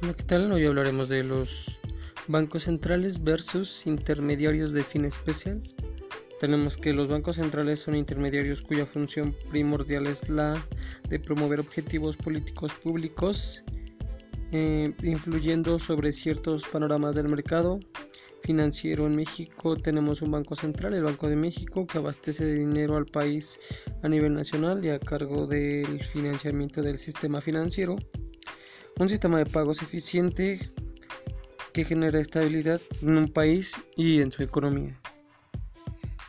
Hola, ¿qué tal? Hoy hablaremos de los bancos centrales versus intermediarios de fin especial. Tenemos que los bancos centrales son intermediarios cuya función primordial es la de promover objetivos políticos públicos, eh, influyendo sobre ciertos panoramas del mercado financiero en México. Tenemos un banco central, el Banco de México, que abastece de dinero al país a nivel nacional y a cargo del financiamiento del sistema financiero un sistema de pagos eficiente que genera estabilidad en un país y en su economía.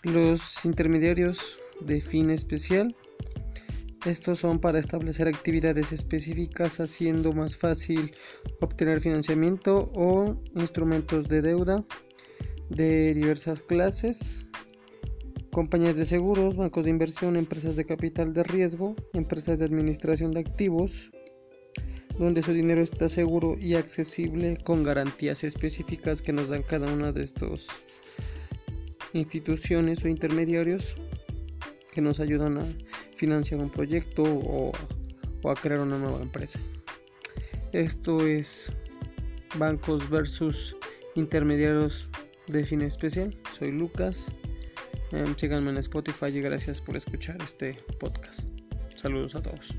Los intermediarios de fin especial. Estos son para establecer actividades específicas haciendo más fácil obtener financiamiento o instrumentos de deuda de diversas clases, compañías de seguros, bancos de inversión, empresas de capital de riesgo, empresas de administración de activos, donde su dinero está seguro y accesible con garantías específicas que nos dan cada una de estas instituciones o intermediarios que nos ayudan a financiar un proyecto o, a crear una nueva empresa. Esto es bancos versus intermediarios de fin especial. Soy Lucas. Um, síganme en Spotify y gracias por escuchar este podcast. Saludos a todos.